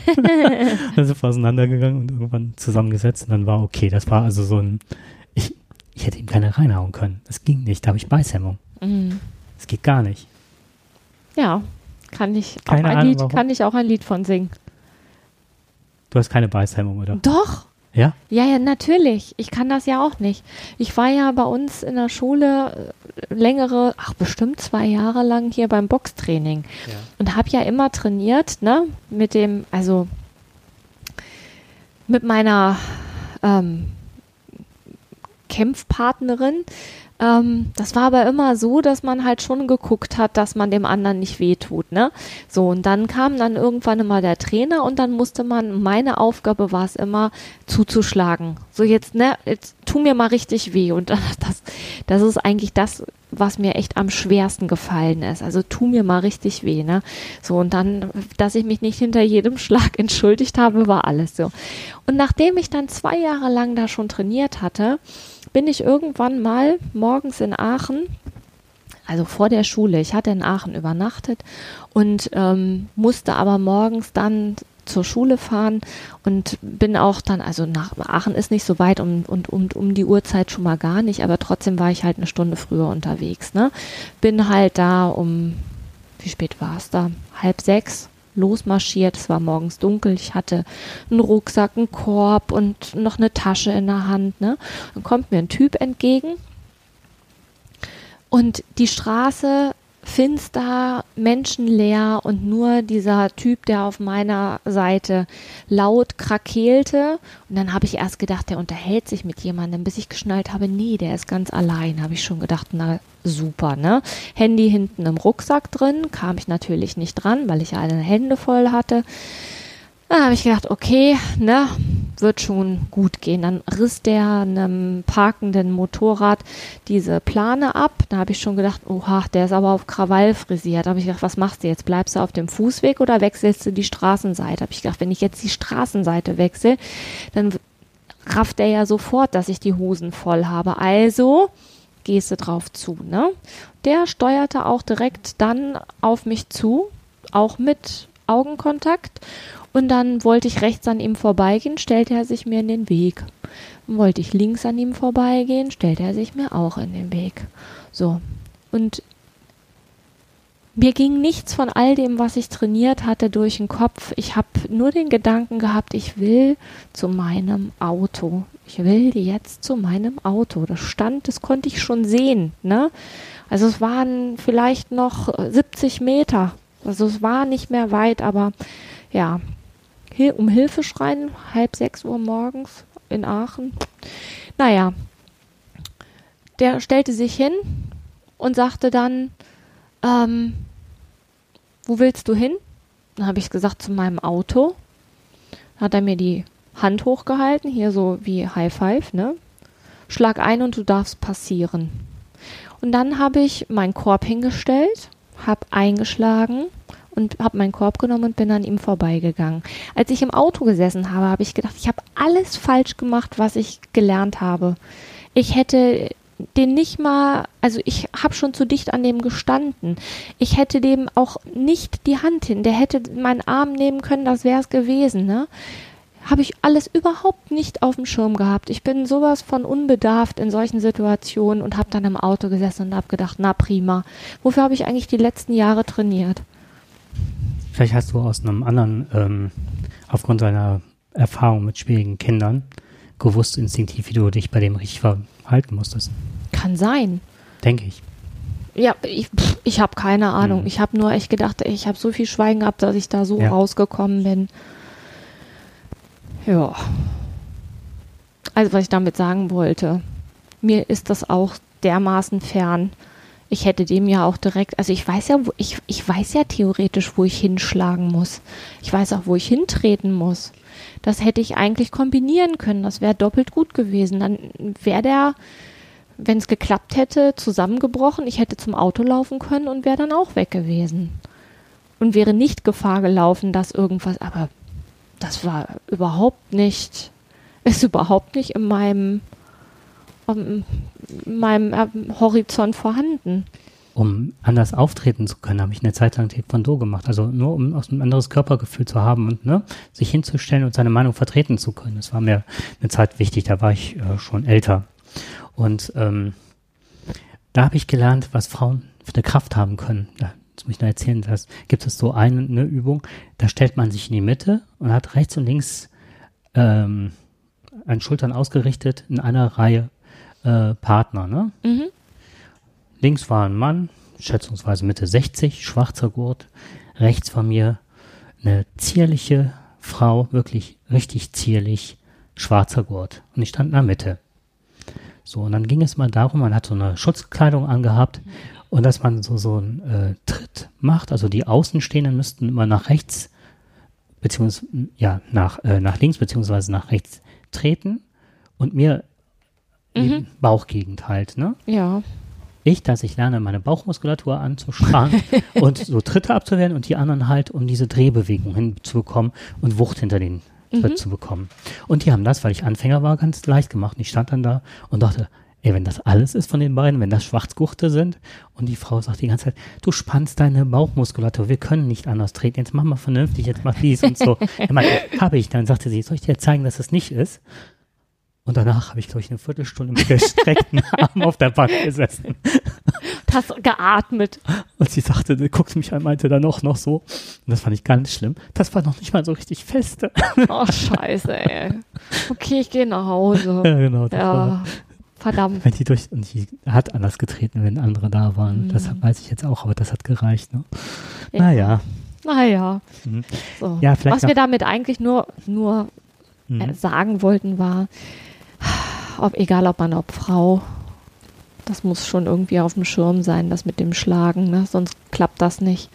B: dann sind wir auseinandergegangen und irgendwann zusammengesetzt und dann war okay. Das war also so ein, ich, ich hätte ihm keine reinhauen können. Das ging nicht, da habe ich Beißhemmung.
A: Mhm.
B: Das geht gar nicht.
A: Ja, kann ich, auch
B: Keine
A: ein
B: Ahnung,
A: Lied,
B: warum.
A: kann ich auch ein Lied von singen.
B: Du hast keine Beißhemmung, oder?
A: Doch.
B: Ja?
A: Ja, ja, natürlich. Ich kann das ja auch nicht. Ich war ja bei uns in der Schule äh, längere, ach bestimmt zwei Jahre lang hier beim Boxtraining
B: Ja.
A: und habe ja immer trainiert, ne, mit dem, also mit meiner ähm, Kämpfpartnerin. Ähm, das war aber immer so, dass man halt schon geguckt hat, dass man dem anderen nicht wehtut, ne? So, und dann kam dann irgendwann immer der Trainer und dann musste man, meine Aufgabe war es immer, zuzuschlagen. So jetzt, ne, jetzt tu mir mal richtig weh. Und das, das ist eigentlich das, was mir echt am schwersten gefallen ist. Also tu mir mal richtig weh, ne? So, und dann, dass ich mich nicht hinter jedem Schlag entschuldigt habe, war alles so. Und nachdem ich dann zwei Jahre lang da schon trainiert hatte, bin ich irgendwann mal morgens in Aachen, also vor der Schule, ich hatte in Aachen übernachtet und ähm, musste aber morgens dann zur Schule fahren und bin auch dann, also nach Aachen ist nicht so weit und um, um, um die Uhrzeit schon mal gar nicht, aber trotzdem war ich halt eine Stunde früher unterwegs. Ne? Bin halt da um, wie spät war es da? Halb sechs losmarschiert. Es war morgens dunkel. Ich hatte einen Rucksack, einen Korb und noch eine Tasche in der Hand. Ne? Dann kommt mir ein Typ entgegen und die Straße finster, menschenleer und nur dieser Typ, der auf meiner Seite laut krakeelte. Und dann habe ich erst gedacht, der unterhält sich mit jemandem, bis ich geschnallt habe, nee, der ist ganz allein. Habe ich schon gedacht, na super, ne? Handy hinten im Rucksack drin, kam ich natürlich nicht dran, weil ich alle Hände voll hatte. Dann habe ich gedacht, okay, ne, wird schon gut gehen. Dann riss der einem parkenden Motorrad diese Plane ab. Da habe ich schon gedacht, oha, der ist aber auf Krawall frisiert. Da habe ich gedacht, was machst du jetzt? Bleibst du auf dem Fußweg oder wechselst du die Straßenseite? Habe ich gedacht, wenn ich jetzt die Straßenseite wechsle, dann rafft er ja sofort, dass ich die Hosen voll habe. Also gehst du drauf zu, ne? Der steuerte auch direkt dann auf mich zu, auch mit Augenkontakt. Und dann wollte ich rechts an ihm vorbeigehen, stellte er sich mir in den Weg. Und wollte ich links an ihm vorbeigehen, stellte er sich mir auch in den Weg. So. Und mir ging nichts von all dem, was ich trainiert hatte, durch den Kopf. Ich habe nur den Gedanken gehabt, ich will zu meinem Auto. Ich will jetzt zu meinem Auto. Das stand, das konnte ich schon sehen. Ne? Also es waren vielleicht noch 70 Meter. Also es war nicht mehr weit, aber ja, Um Hilfe schreien, halb sechs Uhr morgens in Aachen. Naja, der stellte sich hin und sagte dann, ähm, wo willst du hin? Dann habe ich gesagt, zu meinem Auto. hat er mir die Hand hochgehalten, hier so wie High Five, ne? Schlag ein und du darfst passieren. Und dann habe ich meinen Korb hingestellt, habe eingeschlagen und habe meinen Korb genommen und bin an ihm vorbeigegangen. Als ich im Auto gesessen habe, habe ich gedacht, ich habe alles falsch gemacht, was ich gelernt habe. Ich hätte den nicht mal, also ich habe schon zu dicht an dem gestanden. Ich hätte dem auch nicht die Hand hin. Der hätte meinen Arm nehmen können, das wäre es gewesen, ne? Habe ich alles überhaupt nicht auf dem Schirm gehabt. Ich bin sowas von unbedarft in solchen Situationen und habe dann im Auto gesessen und habe gedacht, na prima. Wofür habe ich eigentlich die letzten Jahre trainiert?
B: Vielleicht hast du aus einem anderen, ähm, aufgrund deiner Erfahrung mit schwierigen Kindern, gewusst instinktiv, wie du dich bei dem richtig verhalten musstest.
A: Kann sein.
B: Denke ich.
A: Ja, ich, pff, ich habe keine Ahnung.
B: Mhm.
A: Ich habe nur echt gedacht, ich habe so viel Schweigen gehabt, dass ich da so
B: Ja.
A: rausgekommen bin. Ja. Also, was ich damit sagen wollte, mir ist das auch dermaßen fern. Ich hätte dem ja auch direkt, also ich weiß ja, wo, ich, ich weiß ja theoretisch, wo ich hinschlagen muss. Ich weiß auch, wo ich hintreten muss. Das hätte ich eigentlich kombinieren können. Das wäre doppelt gut gewesen. Dann wäre der, wenn es geklappt hätte, zusammengebrochen. Ich hätte zum Auto laufen können und wäre dann auch weg gewesen. Und wäre nicht Gefahr gelaufen, dass irgendwas, aber das war überhaupt nicht, ist überhaupt nicht in meinem, in meinem äh, Horizont vorhanden.
B: Um anders auftreten zu können, habe ich eine Zeit lang Taekwondo gemacht. Also nur um auch ein anderes Körpergefühl zu haben und ne, sich hinzustellen und seine Meinung vertreten zu können. Das war mir eine Zeit wichtig. Da war ich äh, schon älter. Und ähm, da habe ich gelernt, was Frauen für eine Kraft haben können. Da jetzt muss ich noch erzählen, das gibt es so eine, eine Übung, da stellt man sich in die Mitte und hat rechts und links ähm, an Schultern ausgerichtet in einer Reihe äh, Partner. Ne?
A: Mhm.
B: Links war ein Mann, schätzungsweise Mitte 60, schwarzer Gurt. Rechts von mir eine zierliche Frau, wirklich richtig zierlich, schwarzer Gurt. Und ich stand in der Mitte. So, und dann ging es mal darum, man hat so eine Schutzkleidung angehabt und dass man so, so einen äh, Tritt macht. Also die Außenstehenden müssten immer nach rechts, beziehungsweise, ja, nach, äh, nach links, beziehungsweise nach rechts treten und mir die Bauchgegend halt, ne?
A: Ja.
B: Ich, dass ich lerne, meine Bauchmuskulatur anzuspannen und so Tritte abzuwehren und die anderen halt, um diese Drehbewegung hinzubekommen und Wucht hinter den Tritt zu bekommen. Und die haben das, weil ich Anfänger war, ganz leicht gemacht. Und ich stand dann da und dachte, ey, wenn das alles ist von den beiden, wenn das Schwarzgurte sind und die Frau sagt die ganze Zeit, du spannst deine Bauchmuskulatur, wir können nicht anders treten, jetzt mach mal vernünftig, jetzt mach dies und so. Ich meine, habe ich. Dann sagte sie, soll ich dir zeigen, dass es nicht ist? Und danach habe ich, glaube ich, eine Viertelstunde mit gestreckten Armen auf der Bank gesessen.
A: Hast geatmet.
B: Und sie sagte, guckte mich an, meinte dann noch, noch so. Und das fand ich ganz schlimm. Das war noch nicht mal so richtig feste.
A: Oh, scheiße, ey. Okay, ich gehe nach Hause.
B: ja, genau. Das
A: Ja,
B: war,
A: verdammt.
B: wenn die durch, und die hat anders getreten, wenn andere da waren. Das weiß ich jetzt auch, aber das hat gereicht, ne?
A: Ja.
B: Naja.
A: Naja.
B: Mhm.
A: So.
B: Ja,
A: Was wir damit eigentlich nur, nur
B: Mhm.
A: äh, sagen wollten, war, ob, egal ob Mann, ob Frau, das muss schon irgendwie auf dem Schirm sein, das mit dem Schlagen, ne? sonst klappt das nicht.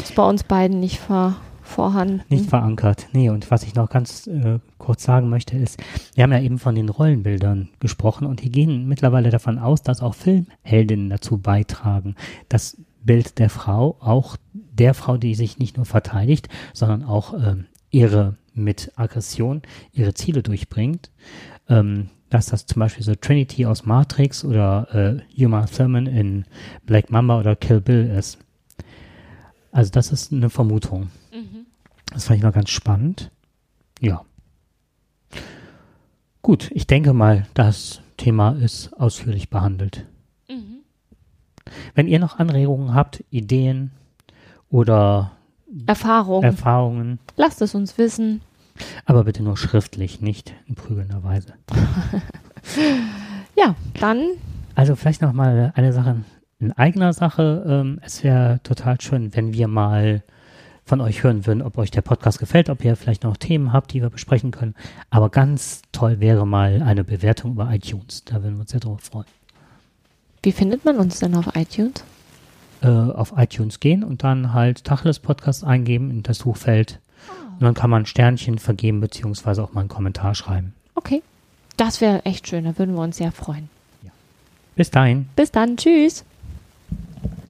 A: Ist bei uns beiden nicht vor, vorhanden.
B: Nicht verankert. Nee, und was ich noch ganz äh, kurz sagen möchte, ist, wir haben ja eben von den Rollenbildern gesprochen und die gehen mittlerweile davon aus, dass auch Filmheldinnen dazu beitragen, das Bild der Frau, auch der Frau, die sich nicht nur verteidigt, sondern auch ähm, ihre mit Aggression ihre Ziele durchbringt, ähm, dass das zum Beispiel so Trinity aus Matrix oder äh, Uma Thurman in Black Mamba oder Kill Bill ist. Also das ist eine Vermutung. Das fand ich noch ganz spannend. Ja. Gut, ich denke mal, das Thema ist ausführlich behandelt. Wenn ihr noch Anregungen habt, Ideen oder
A: Erfahrung.
B: Erfahrungen,
A: Lasst es uns wissen.
B: Aber bitte nur schriftlich, nicht in prügelnder Weise.
A: Ja, dann
B: Also vielleicht noch mal eine Sache in eigener Sache. Ähm, es wäre total schön, wenn wir mal von euch hören würden, ob euch der Podcast gefällt, ob ihr vielleicht noch Themen habt, die wir besprechen können. Aber ganz toll wäre mal eine Bewertung über iTunes. Da würden wir uns sehr drüber freuen.
A: Wie findet man uns denn auf iTunes?
B: Äh, auf iTunes gehen und dann halt Tacheles Podcast eingeben in das Suchfeld Und dann kann man Sternchen vergeben, beziehungsweise auch mal einen Kommentar schreiben.
A: Okay. Das wäre echt schön, da würden wir uns sehr freuen.
B: Bis dahin.
A: Bis dann, tschüss.